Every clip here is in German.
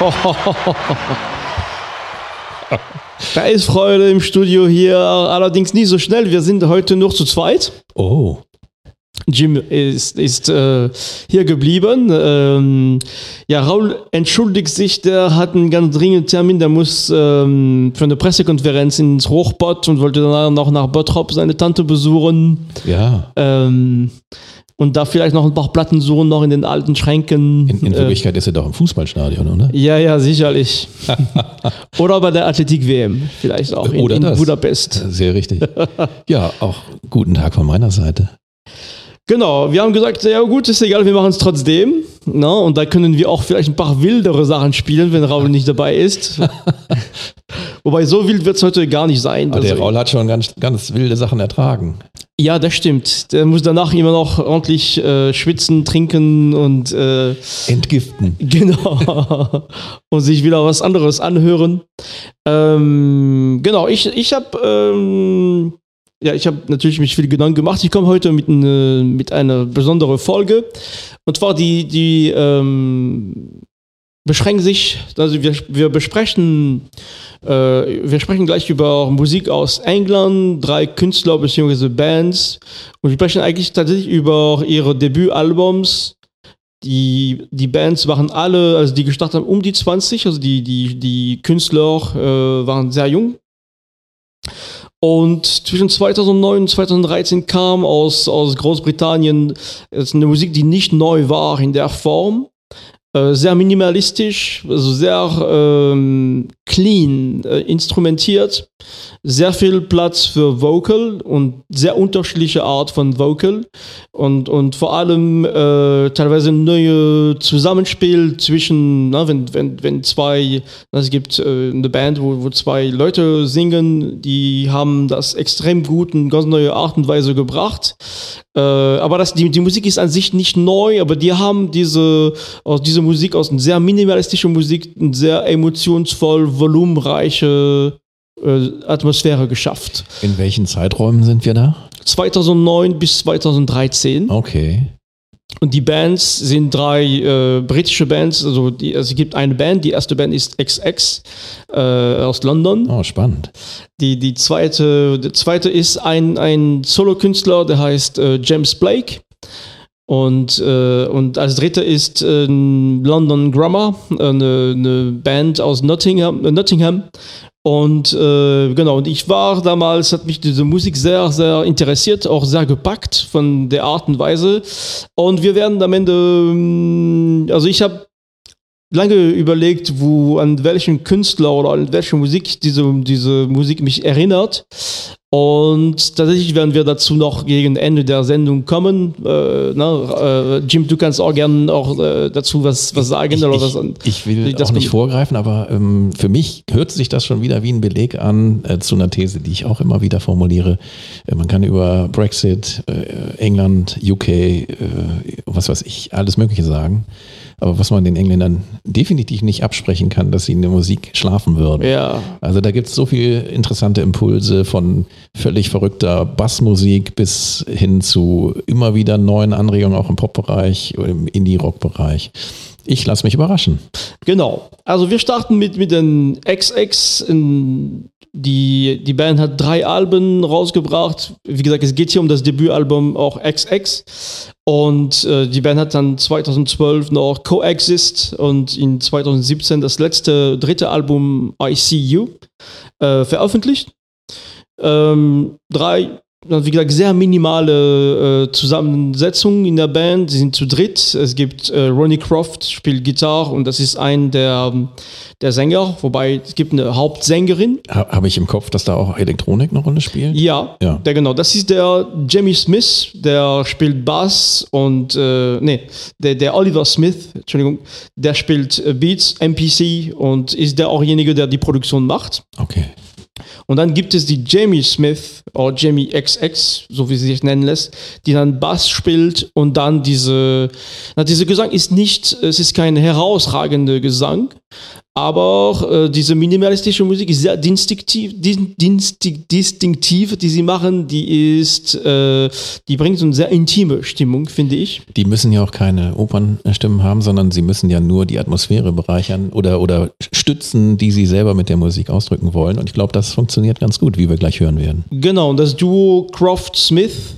Da ist Freude im Studio hier, allerdings nicht so schnell. Wir sind heute nur zu zweit. Oh. Jim ist, ist äh, hier geblieben. Ähm, ja, Raul entschuldigt sich, der hat einen ganz dringenden Termin, der muss ähm, für eine Pressekonferenz ins Hochbott und wollte danach noch nach Bottrop seine Tante besuchen. Ja. Ähm, und da vielleicht noch ein paar Platten suchen, noch in den alten Schränken. In, in Äh, Wirklichkeit ist er doch im Fußballstadion, oder? ja, ja, sicherlich. Oder bei der Athletik-WM, vielleicht auch in, in. Budapest. Sehr richtig. ja, auch guten Tag von meiner Seite. Genau, wir haben gesagt, ja gut, ist egal, wir machen es trotzdem. Na, und da können wir auch vielleicht ein paar wildere Sachen spielen, wenn Raul nicht dabei ist. Wobei, so wild wird es heute gar nicht sein. Aber der Also, Raul hat schon ganz, ganz wilde Sachen ertragen. ja, das stimmt. Der muss danach immer noch ordentlich äh, schwitzen, trinken und äh, Entgiften. Genau. Und sich wieder was anderes anhören. Ähm, genau, ich, ich habe ähm, ja, ich habe natürlich mich viel Gedanken gemacht. Ich komme heute mit, ne, mit einer besonderen Folge. Und zwar die, die ähm, beschränken sich, also wir, wir besprechen, äh, wir sprechen gleich über Musik aus England, drei Künstler bzw. Bands. Und wir sprechen eigentlich tatsächlich über ihre Debütalbums, die, die Bands waren alle, also die gestartet haben, um die 20, also die, die, die Künstler äh, waren sehr jung. Und zwischen 2009 und 2013 kam aus, aus Großbritannien eine Musik, die nicht neu war in der Form. Äh, sehr minimalistisch, also sehr ähm, clean äh, instrumentiert, sehr viel Platz für Vocal und sehr unterschiedliche Art von Vocal und, und vor allem äh, teilweise neue Zusammenspiel zwischen, na, wenn, wenn, wenn zwei, es gibt äh, eine Band, wo, wo zwei Leute singen, die haben das extrem gut in ganz neue Art und Weise gebracht. Äh, aber das, die, die Musik ist an sich nicht neu, aber die haben diese, aus dieser Musik, aus einer sehr minimalistischen Musik, eine sehr emotionsvoll, volumenreiche äh, Atmosphäre geschafft. In welchen Zeiträumen sind wir da? 2009 bis 2013. Okay. Und die Bands sind drei äh, britische Bands. Also, die, also es gibt eine Band. Die erste Band ist XX äh, aus London. Oh, spannend. Die, die zweite, die zweite ist ein, ein Solo-Künstler, der heißt äh, James Blake. Und, äh, und als dritte ist äh, London Grammar, eine, eine Band aus Nottingham. Äh, Nottingham. Und äh, genau, und ich war damals, hat mich diese Musik sehr, sehr interessiert, auch sehr gepackt von der Art und Weise. Und wir werden am Ende, ähm, also ich habe lange überlegt, wo an welchen Künstler oder an welche Musik diese, diese Musik mich erinnert. Und tatsächlich werden wir dazu noch gegen Ende der Sendung kommen. Äh, na, äh, Jim, du kannst auch gerne auch äh, dazu was, was sagen. Ich, oder was ich, ich will das auch nicht vorgreifen, aber ähm, für mich hört sich das schon wieder wie ein Beleg an äh, zu einer These, die ich auch immer wieder formuliere. Äh, man kann über Brexit, äh, England, UK, was weiß ich, alles Mögliche sagen. Aber was man den Engländern definitiv nicht absprechen kann, dass sie in der Musik schlafen würden. Ja, Also da gibt es so viele interessante Impulse von völlig verrückter Bassmusik bis hin zu immer wieder neuen Anregungen auch im Pop-Bereich oder im Indie-Rock-Bereich. Ich lasse mich überraschen. genau. Also wir starten mit, mit den XX. In, die, die Band hat drei Alben rausgebracht. Wie gesagt, es geht hier um das Debütalbum auch XX. Und äh, die Band hat dann 2012 noch Coexist und in 2017 das letzte dritte Album I See You äh, veröffentlicht. Ähm, drei, wie gesagt, sehr minimale äh, Zusammensetzung in der Band. Sie sind zu dritt. Es gibt äh, Ronnie Croft, spielt Gitarre und das ist ein der, der Sänger, wobei es gibt eine Hauptsängerin. Ha, Habe ich im Kopf, dass da auch Elektronik eine Rolle spielt? Ja, Ja. Der, genau. Das ist der Jamie Smith, der spielt Bass und, äh, nee, der, der Oliver Smith, Entschuldigung, der spielt äh, Beats, MPC und ist der auchjenige, der die Produktion macht. Okay. Und dann gibt es die Jamie Smith oder Jamie XX, so wie sie sich nennen lässt, die dann Bass spielt und dann diese, na, dieser Gesang ist nicht, es ist kein herausragender Gesang, Aber äh, diese minimalistische Musik ist sehr distinktiv, distinktiv, die sie machen, die ist, äh, die bringt so eine sehr intime Stimmung, finde ich. Die müssen ja auch keine Opernstimmen haben, sondern sie müssen ja nur die Atmosphäre bereichern oder, oder stützen, die sie selber mit der Musik ausdrücken wollen. Und ich glaube, das funktioniert ganz gut, wie wir gleich hören werden. Genau, und das Duo Croft-Smith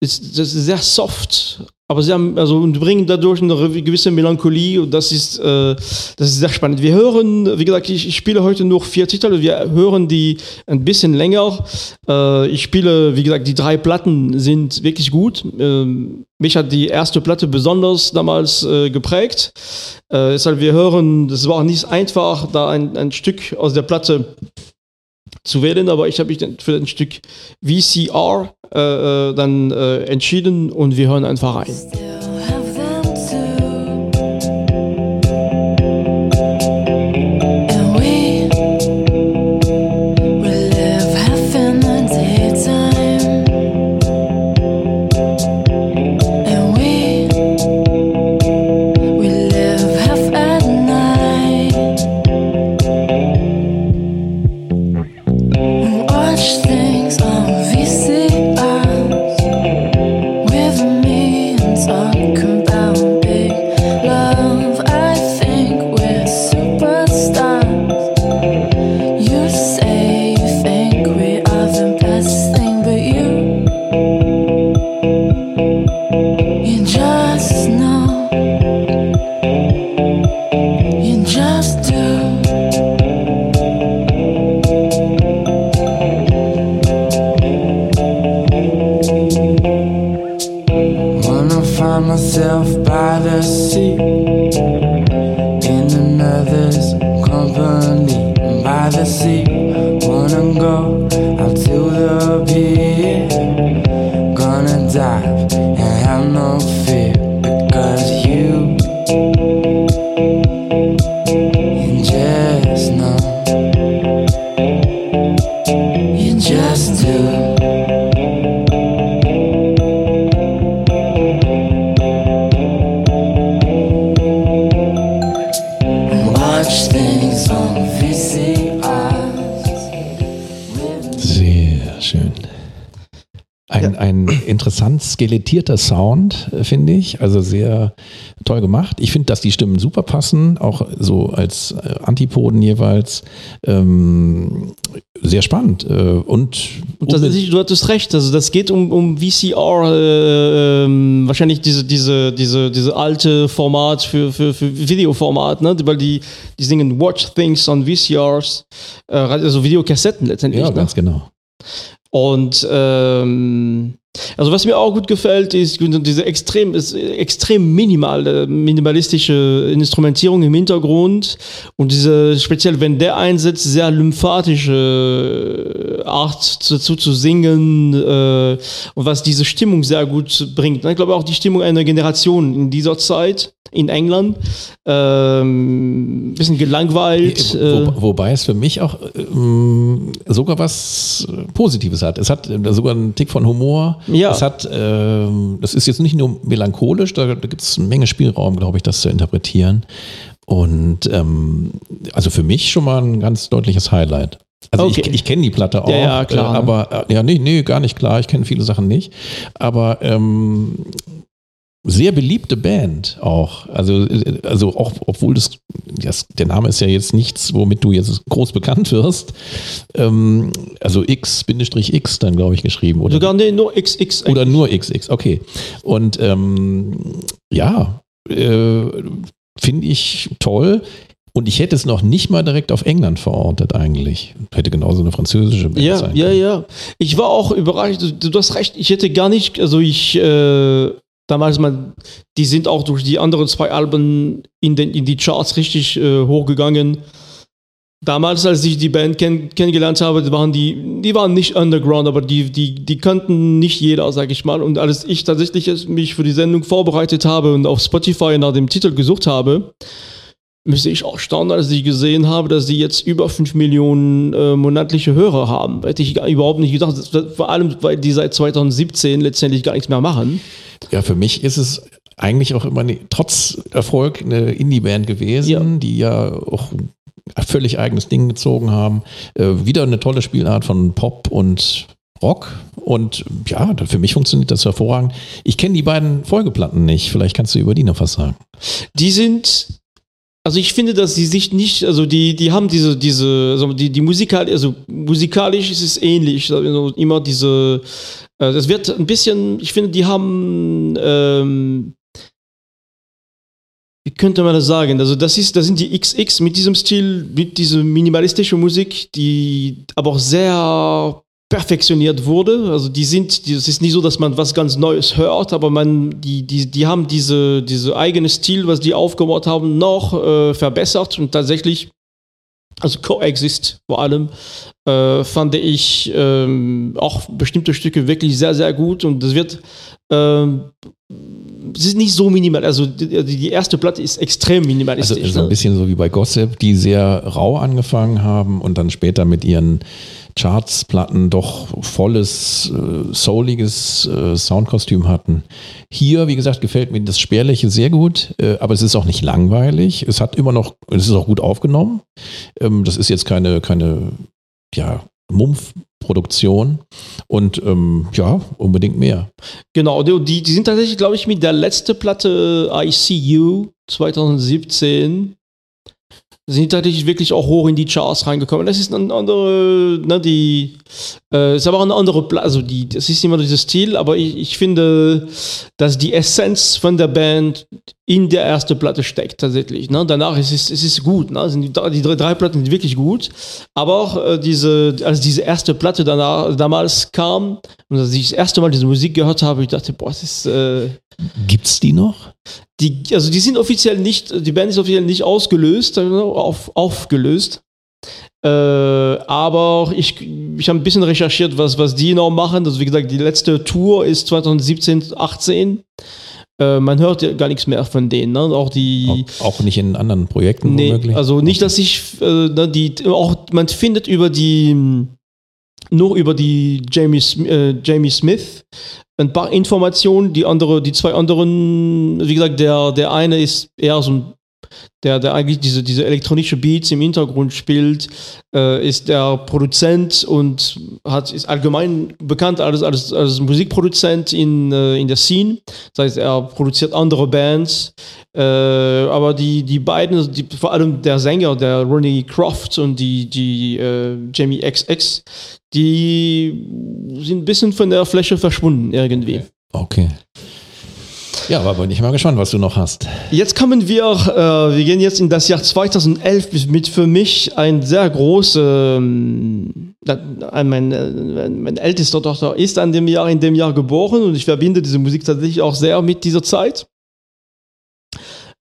ist, das ist sehr soft, aber sie haben, also und bringen dadurch eine gewisse Melancholie und das ist, äh, das ist sehr spannend. Wir hören, wie gesagt, ich, ich, spiele heute nur vier Titel, wir hören die ein bisschen länger. Äh, ich spiele, wie gesagt, die drei Platten sind wirklich gut. Äh, mich hat die erste Platte besonders damals äh, geprägt. Äh, deshalb wir hören, das war nicht einfach, da ein, ein Stück aus der Platte zu wählen, aber ich habe mich für ein Stück VCR äh, äh, dann äh, entschieden und wir hören einfach rein. Skelettierter Sound, äh, finde ich. Also sehr toll gemacht. Ich finde, dass die Stimmen super passen, auch so als äh, Antipoden jeweils. Ähm, sehr spannend. Äh, und, und das, du hattest recht, also das geht um, um VCR, äh, ähm, wahrscheinlich diese, diese, diese, diese alte Format für, für, für Videoformat, ne? weil die, die singen Watch Things on VCRs, äh, also Videokassetten letztendlich. Ja, ne? ganz genau. Und ähm, also was mir auch gut gefällt, ist diese extrem, ist extrem minimal, minimalistische Instrumentierung im Hintergrund und diese, speziell wenn der einsetzt, sehr lymphatische Art dazu zu singen äh, und was diese Stimmung sehr gut bringt. Ich glaube auch die Stimmung einer Generation in dieser Zeit in England. Ähm, bisschen gelangweilt. Wo, äh. wobei es für mich auch ähm, sogar was Positives hat. Es hat äh, sogar einen Tick von Humor. Ja. Es hat, ähm, das ist jetzt nicht nur melancholisch, da, da gibt es eine Menge Spielraum, glaube ich, das zu interpretieren. Und ähm, also für mich schon mal ein ganz deutliches Highlight. Also okay. ich, ich kenne die Platte auch, ja, ja, klar, äh, aber äh, ja, nee, nee, gar nicht klar. Ich kenne viele Sachen nicht. Aber ähm, sehr beliebte Band auch. Also, also auch, obwohl das, das, der Name ist ja jetzt nichts, womit du jetzt groß bekannt wirst. Ähm, also X-X dann, glaube ich, geschrieben. Oder, Sogar nee, nur XX. Oder nur XX, okay. Und ähm, ja, äh, finde ich toll. Und ich hätte es noch nicht mal direkt auf England verortet eigentlich. Hätte genauso eine französische Band ja, sein können. Ja, ja, Ich war auch überrascht. Du, du, hast recht. Ich hätte gar nicht, also ich äh, damals mal, die sind auch durch die anderen zwei Alben in, den, in die Charts richtig äh, hochgegangen. Damals, als ich die Band kenn, kennengelernt habe, waren die, die waren nicht underground, aber die, die, die kannten nicht jeder, sag ich mal. Und als ich tatsächlich mich für die Sendung vorbereitet habe und auf Spotify nach dem Titel gesucht habe, müsste ich auch staunen, als ich gesehen habe, dass sie jetzt über 5 Millionen äh, monatliche Hörer haben. Hätte ich überhaupt nicht gedacht, vor allem, weil die seit 2017 letztendlich gar nichts mehr machen. Ja, für mich ist es eigentlich auch immer, ne, trotz Erfolg, eine Indie-Band gewesen, Ja. die ja auch ein völlig eigenes Ding gezogen haben. Äh, wieder eine tolle Spielart von Pop und Rock. Und ja, für mich funktioniert das hervorragend. Ich kenne die beiden Folgeplatten nicht. Vielleicht kannst du über die noch was sagen. Die sind, also ich finde, dass sie sich nicht, also die, die haben diese, diese, also die, die musikal, also musikalisch ist es ähnlich, also immer diese, äh, das wird ein bisschen, ich finde, die haben, ähm, wie könnte man das sagen? Also das ist, das sind die XX mit diesem Stil, mit dieser minimalistischen Musik, die aber auch sehr perfektioniert wurde. Also die sind, es ist nicht so, dass man was ganz Neues hört, aber man, die, die, die haben diese, diese eigene Stil, was die aufgebaut haben, noch äh, verbessert und tatsächlich, also Coexist vor allem, äh, fand ich ähm, auch bestimmte Stücke wirklich sehr, sehr gut und das wird ähm, es ist nicht so minimal, also die, die erste Platte ist extrem Also minimalistisch. so ein ne? bisschen so wie bei Gossip, die sehr rau angefangen haben und dann später mit ihren Chartsplatten doch volles, äh, souliges äh, Soundkostüm hatten. Hier, wie gesagt, gefällt mir das Spärliche sehr gut, äh, aber es ist auch nicht langweilig. Es hat immer noch, es ist auch gut aufgenommen. Ähm, das ist jetzt keine, keine, ja, Mumpf-Produktion und ähm, ja, unbedingt mehr. Genau, die, die die sind tatsächlich, glaube ich, mit der letzten Platte ICU 2017 sind tatsächlich wirklich auch hoch in die Charts reingekommen. Das ist eine andere, ne, die, äh, ist aber eine andere also die, das ist immer dieser Stil, aber ich, ich finde, dass die Essenz von der Band in der ersten Platte steckt tatsächlich. Ne? Danach ist es, es ist gut, ne? sind die, die drei, drei Platten sind wirklich gut, aber auch äh, diese, als diese erste Platte danach, damals kam und als ich das erste Mal diese Musik gehört habe, ich dachte, boah, das ist, äh, Gibt's die noch? die, also die sind offiziell nicht, die Band ist offiziell nicht ausgelöst, äh, auf, aufgelöst. Äh, aber ich, ich habe ein bisschen recherchiert, was, was die noch machen. Also wie gesagt, die letzte Tour ist 2017, 18. Äh, man hört ja gar nichts mehr von denen. Ne? Auch die. Auch, nicht in anderen Projekten Nee, womöglich? also nicht, dass ich, äh, ne, die, auch man findet über die, nur über die Jamie, äh, Jamie Smith ein paar Informationen, die andere, die zwei anderen, wie gesagt, der, der eine ist eher so ein, der, der eigentlich diese, diese elektronische Beats im Hintergrund spielt, äh, ist der Produzent und hat, ist allgemein bekannt als, als, als Musikproduzent in, äh, in der Scene. Das heißt, er produziert andere Bands, äh, aber die, die beiden, also die, vor allem der Sänger, der Ronnie Croft und die, die äh, Jamie XX, die sind ein bisschen von der Fläche verschwunden irgendwie. Okay. Ja, aber bin ich mal gespannt, was du noch hast. Jetzt kommen wir, äh, wir gehen jetzt in das Jahr 2011 mit für mich ein sehr großes, ähm, da- mein, äh, meine älteste Tochter ist an dem Jahr, in dem Jahr geboren und ich verbinde diese Musik tatsächlich auch sehr mit dieser Zeit.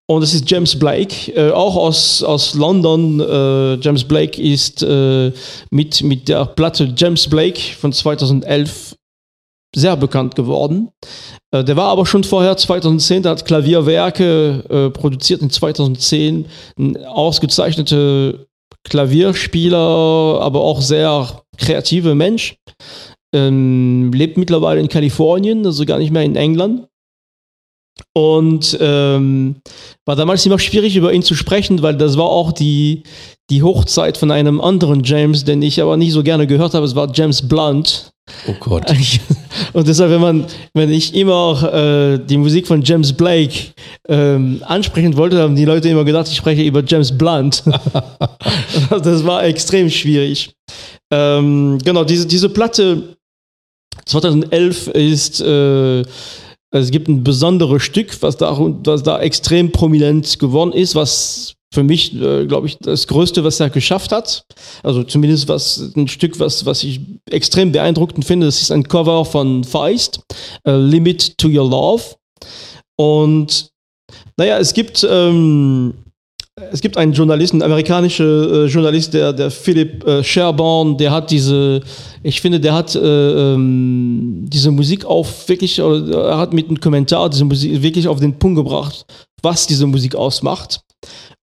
Und es ist James Blake, äh, auch aus, aus London. Äh, James Blake ist äh, mit, mit der Platte James Blake von 2011 sehr bekannt geworden. Äh, der war aber schon vorher 2010, der hat Klavierwerke äh, produziert in 2010, ein ausgezeichneter Klavierspieler, aber auch sehr kreativer Mensch. Ähm, lebt mittlerweile in Kalifornien, also gar nicht mehr in England. Und ähm, war damals immer schwierig, über ihn zu sprechen, weil das war auch die, die Hochzeit von einem anderen James, den ich aber nicht so gerne gehört habe. Es war James Blunt. Oh Gott. Und deshalb, wenn man, wenn ich immer äh, die Musik von James Blake ähm, ansprechen wollte, haben die Leute immer gedacht, ich spreche über James Blunt. das war extrem schwierig. Ähm, genau, diese, diese Platte 2011 ist, äh, es gibt ein besonderes Stück, was da, was da extrem prominent geworden ist, was für mich, äh, glaube ich, das Größte, was er geschafft hat. Also zumindest was ein Stück, was, was ich extrem beeindruckend finde. Das ist ein Cover von Feist, äh, Limit to Your Love. Und naja, es gibt, ähm, es gibt einen Journalisten, einen amerikanischen äh, Journalist, der, der Philip äh, Sherborne, der hat diese, ich finde, der hat äh, ähm, diese Musik auf wirklich, er hat mit einem Kommentar diese Musik wirklich auf den Punkt gebracht, was diese Musik ausmacht.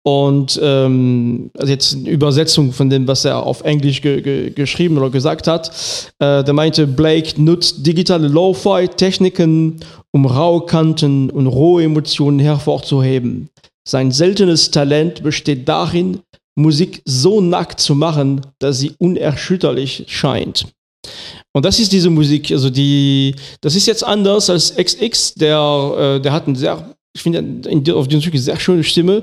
Und ähm, also jetzt eine Übersetzung von dem, was er auf Englisch ge ge geschrieben oder gesagt hat. Äh, der meinte, Blake nutzt digitale Lo-Fi-Techniken, um raue Kanten und rohe Emotionen hervorzuheben. Sein seltenes Talent besteht darin, Musik so nackt zu machen, dass sie unerschütterlich scheint. Und das ist diese Musik, also die, das ist jetzt anders als XX, der, äh, der hat einen sehr ich finde auf den Stück sehr schöne Stimme,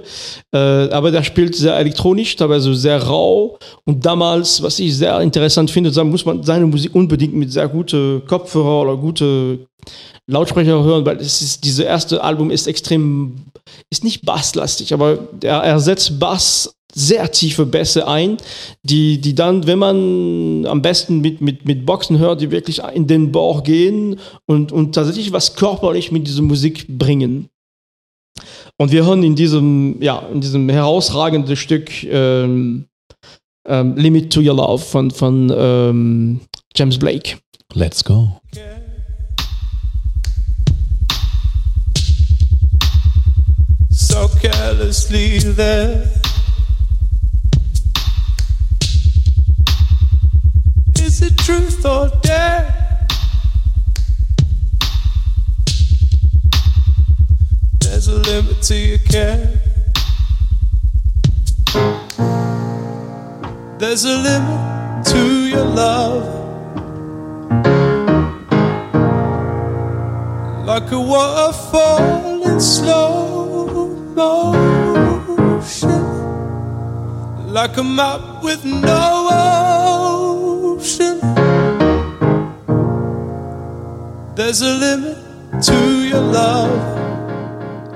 äh, aber der spielt sehr elektronisch, teilweise sehr rau. Und damals, was ich sehr interessant finde, da muss man seine Musik unbedingt mit sehr guten Kopfhörer oder gute Lautsprecher hören, weil es ist, diese erste Album ist extrem, ist nicht basslastig, aber er, er setzt Bass sehr tiefe Bässe ein, die, die dann, wenn man am besten mit, mit, mit Boxen hört, die wirklich in den Bauch gehen und, und tatsächlich was körperlich mit dieser Musik bringen. Und wir hören in diesem, ja, in diesem herausragenden Stück ähm, ähm, Limit to Your Love von, von ähm, James Blake. Let's go. So carelessly there. Is it truth or dare? There's a limit to your care. There's a limit to your love. Like a waterfall in slow motion. Like a map with no ocean. There's a limit to your love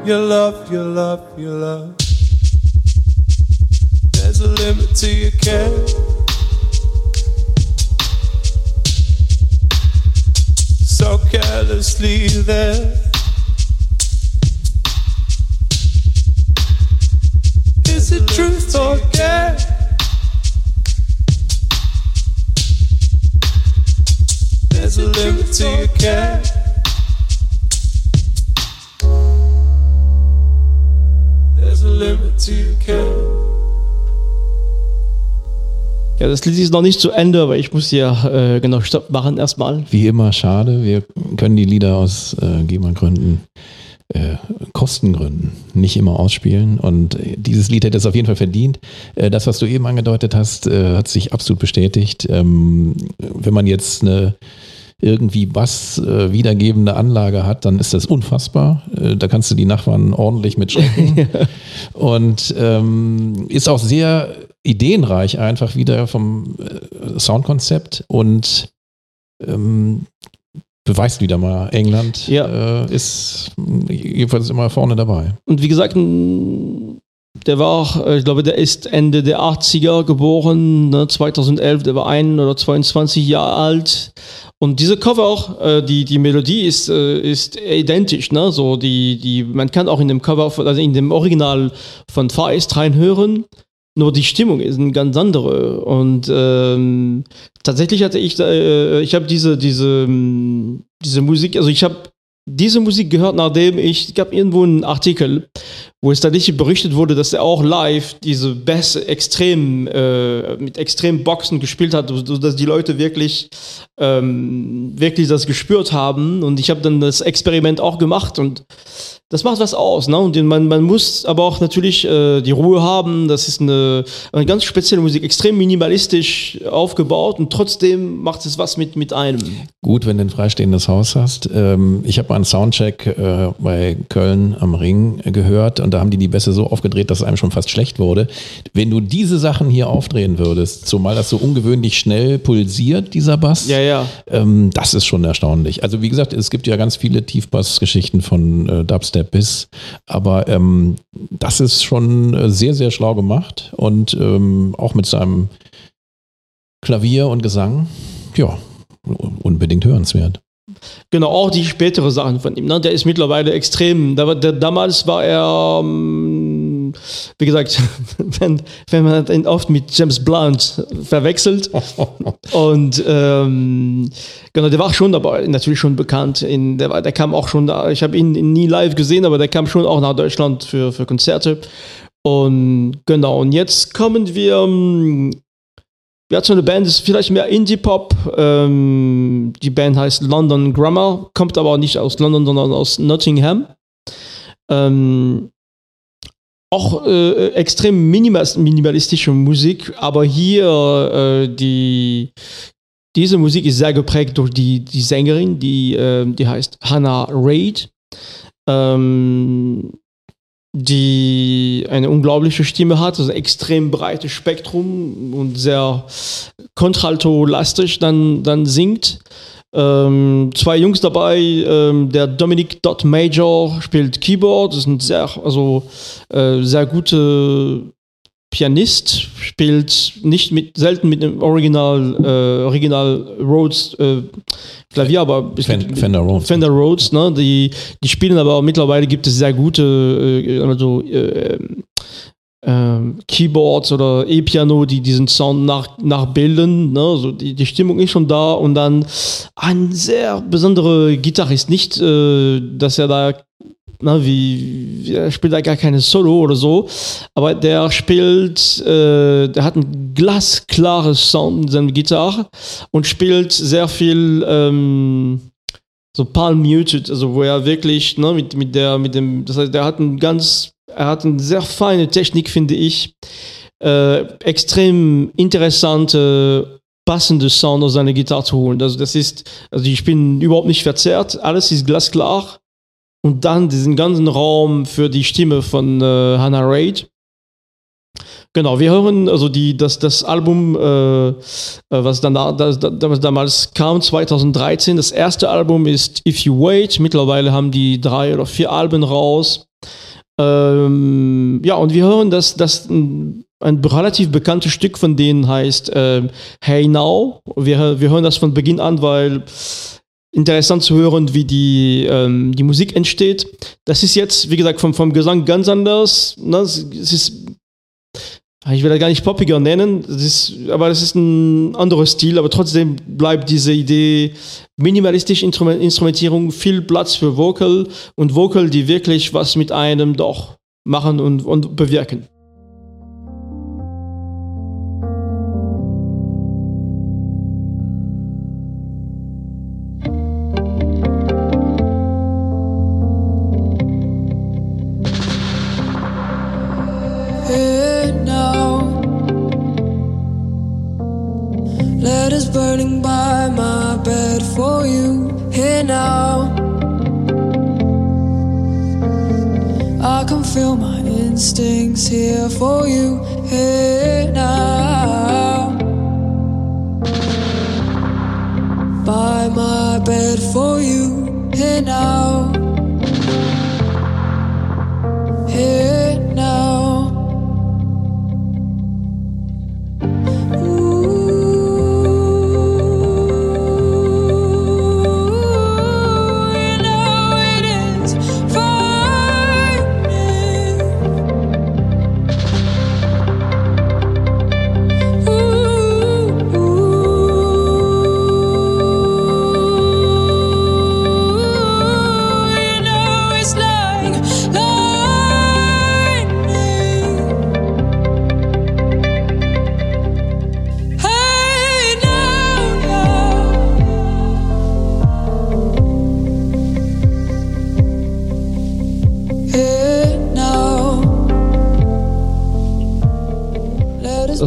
your love, your love, your love. There's a limit to your care. So carelessly there. Is it truth or care? There's a limit to your care. Ja, das Lied ist noch nicht zu Ende, aber ich muss hier äh, genau Stopp machen erstmal. Wie immer, schade. Wir können die Lieder aus äh, GEMA-Gründen, äh, Kostengründen nicht immer ausspielen. Und dieses Lied hätte es auf jeden Fall verdient. Äh, das, was du eben angedeutet hast, äh, hat sich absolut bestätigt. Ähm, wenn man jetzt eine irgendwie Bass äh, wiedergebende Anlage hat, dann ist das unfassbar. Äh, da kannst du die Nachbarn ordentlich mit schrecken. Und ähm, ist auch sehr ideenreich einfach wieder vom äh, Soundkonzept und ähm, beweist wieder mal, England ja. äh, ist jedenfalls immer vorne dabei. Und wie gesagt, der war, äh, ich glaube, der ist Ende der 80er geboren, ne, 2011, der war ein oder 22 Jahre alt. Und diese Cover auch, äh, die, die Melodie ist, äh, ist identisch, ne? So die, die, man kann auch in dem Cover, also in dem Original von Far East reinhören. Nur die Stimmung ist eine ganz andere. Und ähm, tatsächlich hatte ich, äh, ich habe diese, diese, diese Musik, also ich habe diese Musik gehört, nachdem ich, es gab irgendwo einen Artikel, wo es tatsächlich berichtet wurde, dass er auch live diese Bass extrem, äh, mit extrem Boxen gespielt hat, sodass die Leute wirklich, ähm, wirklich das gespürt haben. Und ich habe dann das Experiment auch gemacht und das macht was aus. Ne? Und man, man muss aber auch natürlich äh, die Ruhe haben. Das ist eine, eine ganz spezielle Musik, extrem minimalistisch aufgebaut und trotzdem macht es was mit, mit einem. Gut, wenn du ein freistehendes Haus hast. Ähm, ich habe mal einen Soundcheck äh, bei Köln am Ring gehört und da haben die die Bässe so aufgedreht, dass es einem schon fast schlecht wurde. Wenn du diese Sachen hier aufdrehen würdest, zumal das so ungewöhnlich schnell pulsiert, dieser Bass, ja, ja. Ähm, das ist schon erstaunlich. Also wie gesagt, es gibt ja ganz viele Tiefbass-Geschichten von äh, Dubstep Biss. Aber ähm, das ist schon äh, sehr, sehr schlau gemacht und ähm, auch mit seinem Klavier und Gesang, ja, unbedingt hörenswert. Genau, auch die spätere Sachen von ihm. Ne? Der ist mittlerweile extrem. Der, der, damals war er, ähm, wie gesagt, wenn, wenn man ihn oft mit James Blunt verwechselt. und ähm, genau, der war schon dabei, natürlich schon bekannt. In, der, der kam auch schon da. Ich habe ihn nie live gesehen, aber der kam schon auch nach Deutschland für, für Konzerte. Und genau, und jetzt kommen wir. ähm, Wir hatten so eine Band, ist vielleicht mehr Indie-Pop. Ähm, die Band heißt London Grammar, kommt aber nicht aus London, sondern aus Nottingham. Ähm, auch äh, extrem minimal, minimalistische Musik, aber hier äh, die, diese Musik ist sehr geprägt durch die, die Sängerin, die, äh, die heißt Hannah Reid, ähm, die eine unglaubliche Stimme hat, also extrem breites Spektrum und sehr Contralto-lastig dann, dann singt. Ähm, zwei Jungs dabei, ähm, der Dominic Dot Major spielt Keyboard, das ist ein sehr, also äh, sehr gute Pianist, spielt nicht mit, selten mit einem Original, äh, Original Rhodes äh, Klavier, aber es Fen- gibt- Fender Rhodes. Fender Rhodes, ne? Die, die spielen aber mittlerweile gibt es sehr gute äh, also, äh, Keyboards oder E-Piano, die diesen Sound nach, nachbilden. Ne? Also die, die Stimmung ist schon da und dann ein sehr besonderer Gitarrist. Nicht, äh, dass er da, na, wie, wie, er spielt da gar keine Solo oder so, aber der spielt, äh, der hat ein glasklares Sound in seiner Gitarre und spielt sehr viel. Ähm, so palm muted, also wo er wirklich ne, mit, mit der, mit dem, das heißt, der hat ein ganz, er hat eine sehr feine Technik, finde ich, äh, extrem interessante, passende Sound aus seiner Gitarre zu holen. Also das ist, also die spielen überhaupt nicht verzerrt, alles ist glasklar und dann diesen ganzen Raum für die Stimme von äh, Hannah Reid. Genau, wir hören also die, das, das Album, äh, äh, was, dann, das, das, damals kam, 2013. Das erste Album ist If You Wait. Mittlerweile haben die drei oder vier Alben raus. Ähm, ja, und wir hören, dass das ein, relativ bekanntes Stück von denen heißt ähm, Hey Now. Wir, wir hören das von Beginn an, weil interessant zu hören, wie die, ähm, die Musik entsteht. Das ist jetzt, wie gesagt, vom, vom Gesang ganz anders. Ne? Es ist ich will das gar nicht poppiger nennen, das ist, aber das ist ein anderer Stil, aber trotzdem bleibt diese Idee minimalistische Instrument, Instrumentierung, viel Platz für Vocal und Vocal, die wirklich was mit einem doch machen und, und bewirken.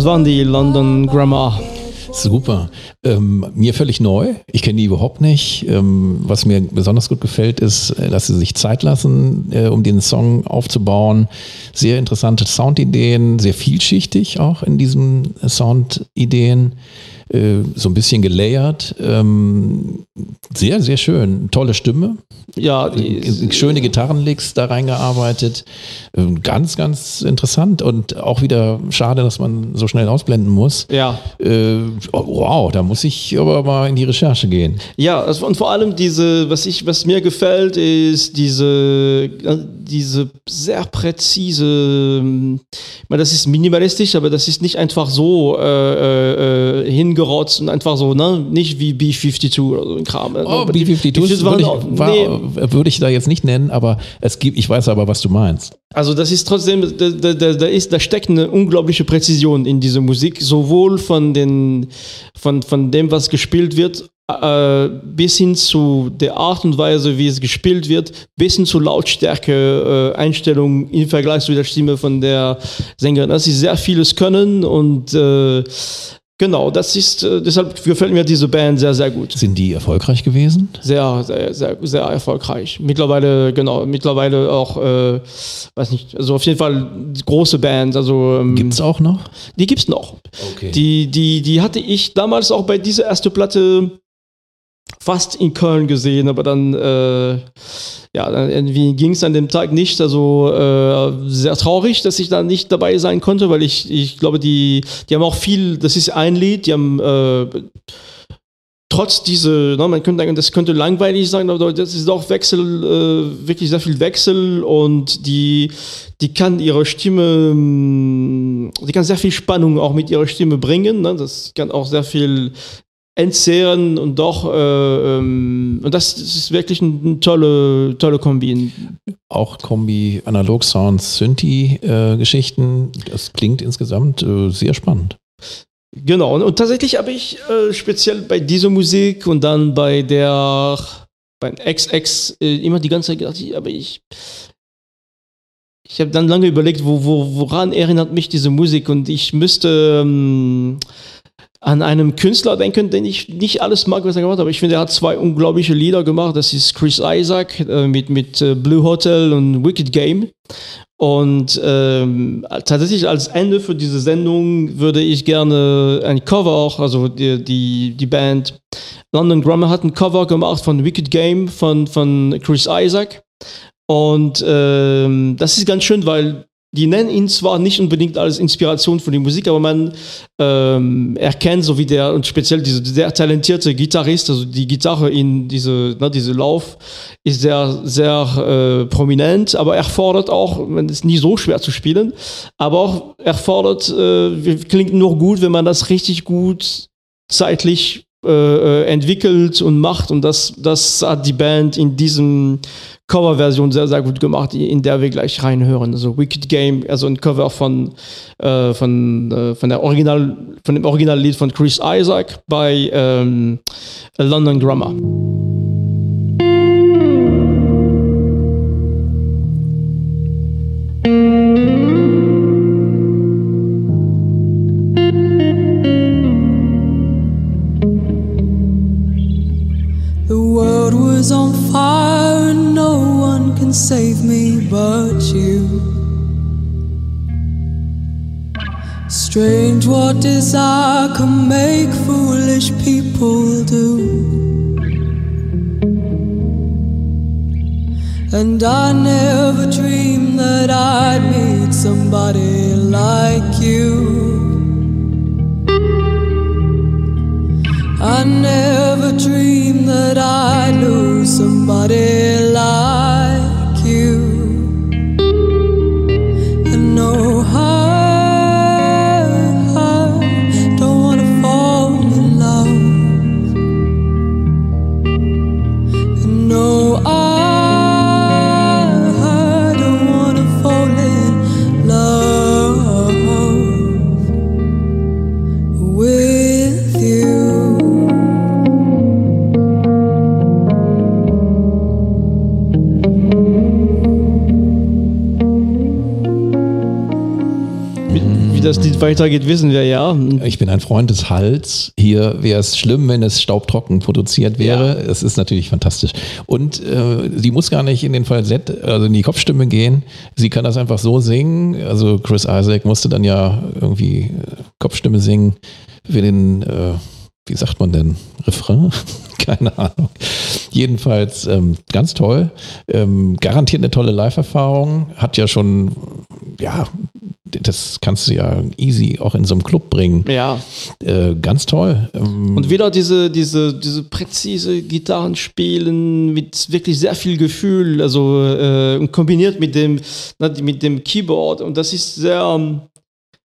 Waren die London Grammar. Super. Ähm, mir völlig neu. Ich kenne die überhaupt nicht. Ähm, was mir besonders gut gefällt, ist, äh, dass sie sich Zeit lassen, äh, um den Song aufzubauen. Sehr interessante Soundideen, sehr vielschichtig auch in diesen Soundideen. Äh, so ein bisschen gelayert. Ähm, sehr, sehr schön. Tolle Stimme. Ja, die, Schöne Gitarrenlicks da reingearbeitet. Ähm, Ganz, ganz interessant und auch wieder schade, dass man so schnell ausblenden muss. ja. Äh, wow, da muss ich aber mal in die Recherche gehen. Ja, also, und vor allem diese, was ich, was mir gefällt, ist diese, diese sehr präzise, ähm, ich meine, das ist minimalistisch, aber das ist nicht einfach so äh, äh, hingerotzt und einfach so, ne? Nicht wie B52 oder so ein Kram. ne? Oh, Aber die- B-52 die würde ich, war, nee, würde ich da jetzt nicht nennen, aber es gibt, ich weiß aber, was du meinst. Also das ist trotzdem, da, da, da, ist, da steckt eine unglaubliche Präzision in dieser Musik, sowohl von, den, von, von dem, was gespielt wird, äh, bis hin zu der Art und Weise, wie es gespielt wird, bis hin zur Lautstärke, äh, Einstellung im Vergleich zu der Stimme von der Sängerin. Das ist sehr vieles Können und äh, genau, das ist, äh, deshalb gefällt mir diese Band sehr, sehr gut Sind die erfolgreich gewesen? sehr, sehr, sehr, sehr erfolgreich. Mittlerweile, genau, mittlerweile auch, äh, weiß nicht, also auf jeden Fall große Bands, also ähm, Gibt's auch noch? die gibt's noch. Okay. Die, die, die hatte ich damals auch bei dieser ersten Platte fast in Köln gesehen, aber dann, äh, ja, dann irgendwie ging es an dem Tag nicht. Also äh, sehr traurig, dass ich da nicht dabei sein konnte, weil ich, ich glaube, die, die haben auch viel, das ist ein Lied, die haben äh, trotz diese, ne, man könnte sagen, das könnte langweilig sein, aber das ist auch Wechsel, äh, wirklich sehr viel Wechsel und die, die kann ihre Stimme, die kann sehr viel Spannung auch mit ihrer Stimme bringen. Ne? Das kann auch sehr viel entzehren und doch, äh, ähm, und das ist wirklich eine, tolle, tolle Kombi. Auch Kombi Analog Sounds Synthi äh, Geschichten. Das klingt insgesamt äh, sehr spannend. Genau, und, und tatsächlich habe ich äh, speziell bei dieser Musik und dann bei der, bei XX äh, immer die ganze Zeit gedacht, aber ich, ich habe dann lange überlegt, wo, wo, woran erinnert mich diese Musik und ich müsste ähm, an einen Künstler denken, den ich nicht alles mag, was er gemacht hat, aber ich finde, er hat zwei unglaubliche Lieder gemacht. Das ist Chris Isaac äh, mit, mit äh, Blue Hotel und Wicked Game. Und ähm, tatsächlich als Ende für diese Sendung würde ich gerne ein Cover auch, also die, die, die Band London Grammar hat ein Cover gemacht von Wicked Game von, von Chris Isaac. Und ähm, das ist ganz schön, weil die nennen ihn zwar nicht unbedingt als Inspiration für die Musik, aber man ähm, erkennt, so wie der, und speziell dieser sehr talentierte Gitarrist, also die Gitarre in diese, ne, diese Lauf ist sehr, sehr äh, prominent, aber er fordert auch, man ist nie so schwer zu spielen, aber auch er äh, klingt nur gut, wenn man das richtig gut zeitlich äh, äh, entwickelt und macht und das, das hat die Band in diesem Coverversion sehr, sehr gut gemacht, in der wir gleich reinhören. Also Wicked Game, also ein Cover von, äh, von, äh, von, der Original, von dem Originallied von Chris Isaac bei ähm, London Grammar. What desire can make foolish people do. And I never dreamed that I'd meet somebody like you. I never dreamed that I'd lose somebody Lied weitergeht, wissen wir ja. Ich bin ein Freund des Hals. Hier wäre es schlimm, wenn es staubtrocken produziert wäre. Es ist natürlich fantastisch. Und äh, sie muss gar nicht in den Falsett, also in die Kopfstimme gehen. Sie kann das einfach so singen. Also Chris Isaac musste dann ja irgendwie äh, Kopfstimme singen für den, äh, wie sagt man denn, Refrain? Keine Ahnung. Jedenfalls ähm, ganz toll. Ähm, garantiert eine tolle Live-Erfahrung. Hat ja schon, ja, das kannst du ja easy auch in so einem Club bringen. Ja. Äh, ganz toll. Ähm, Und wieder diese, diese, diese präzise Gitarrenspielen mit wirklich sehr viel Gefühl, also äh, kombiniert mit dem, mit dem Keyboard. Und das ist sehr,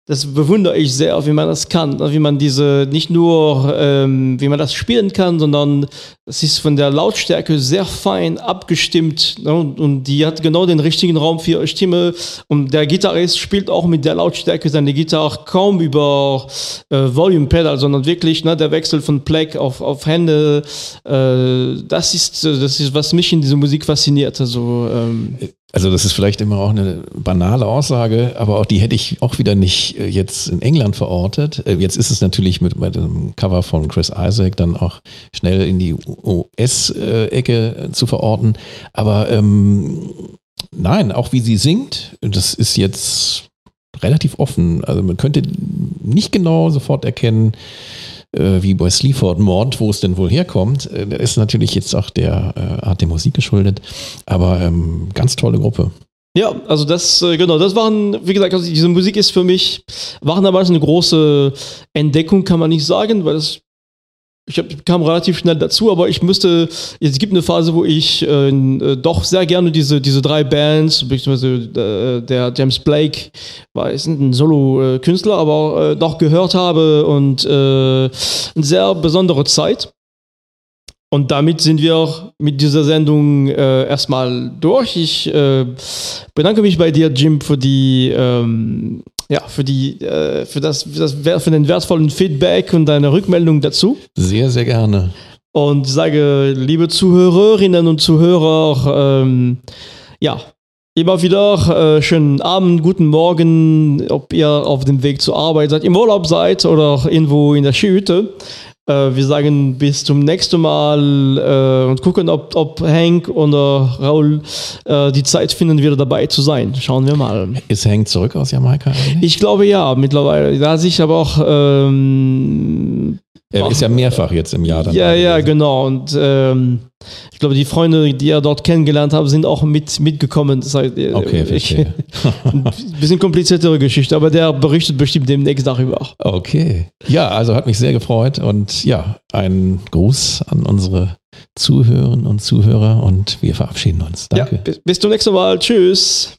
das bewundere ich sehr, wie man das kann, wie man diese nicht nur, ähm, wie man das spielen kann, sondern es ist von der Lautstärke sehr fein abgestimmt ne? und die hat genau den richtigen Raum für ihre Stimme und der Gitarrist spielt auch mit der Lautstärke seine Gitarre kaum über äh, Volume Pedal, sondern wirklich ne, der Wechsel von Pleck auf, auf Hände, äh, das ist das ist was mich in dieser Musik fasziniert. Also ähm, also das ist vielleicht immer auch eine banale Aussage, aber auch die hätte ich auch wieder nicht äh, jetzt in England verortet. Äh, jetzt ist es natürlich mit bei dem Cover von Chris Isaac dann auch schnell in die US-Ecke zu verorten. Aber ähm, nein, auch wie sie singt, das ist jetzt relativ offen. Also man könnte nicht genau sofort erkennen, äh, wie bei Sleaford Mord, wo es denn wohl herkommt. Äh, ist natürlich jetzt auch der äh, Art der Musik geschuldet, aber ähm, ganz tolle Gruppe. Ja, also das, äh, genau, das waren, wie gesagt, also diese Musik ist für mich, waren damals eine große Entdeckung, kann man nicht sagen, weil es ich kam relativ schnell dazu, aber ich müsste, es gibt eine Phase, wo ich äh, äh, doch sehr gerne diese, diese drei Bands, beziehungsweise äh, der James Blake war ist ein Solo-Künstler, aber äh, doch gehört habe und äh, eine sehr besondere Zeit. Und damit sind wir mit dieser Sendung äh, erstmal durch. Ich bedanke mich bei dir, Jim, für die ähm, ja, für, die, äh, für, das, für, das, für den wertvollen Feedback und deine Rückmeldung dazu. Sehr, sehr gerne. Und sage, liebe Zuhörerinnen und Zuhörer, ähm, ja, immer wieder äh, schönen Abend, guten Morgen, ob ihr auf dem Weg zur Arbeit seid, im Urlaub seid oder irgendwo in der Skihütte. Äh, wir sagen bis zum nächsten Mal äh, und gucken, ob, ob Hank oder Raul äh, die Zeit finden, wieder dabei zu sein. Schauen wir mal. Ist Hank zurück aus Jamaika eigentlich? Ich glaube ja, mittlerweile. Da sich aber auch ähm, er ist ja mehrfach jetzt im Jahr dann. Ja, ja, genau. Und ähm, ich glaube, die Freunde, die er dort kennengelernt hat, sind auch mit, mitgekommen. Das heißt, äh, okay, verstehe. ein bisschen kompliziertere Geschichte, aber der berichtet bestimmt demnächst darüber. Okay. Ja, also hat mich sehr gefreut und ja, ein Gruß an unsere Zuhörerinnen und Zuhörer und wir verabschieden uns. Danke. Ja, bis, bis zum nächsten Mal. Tschüss.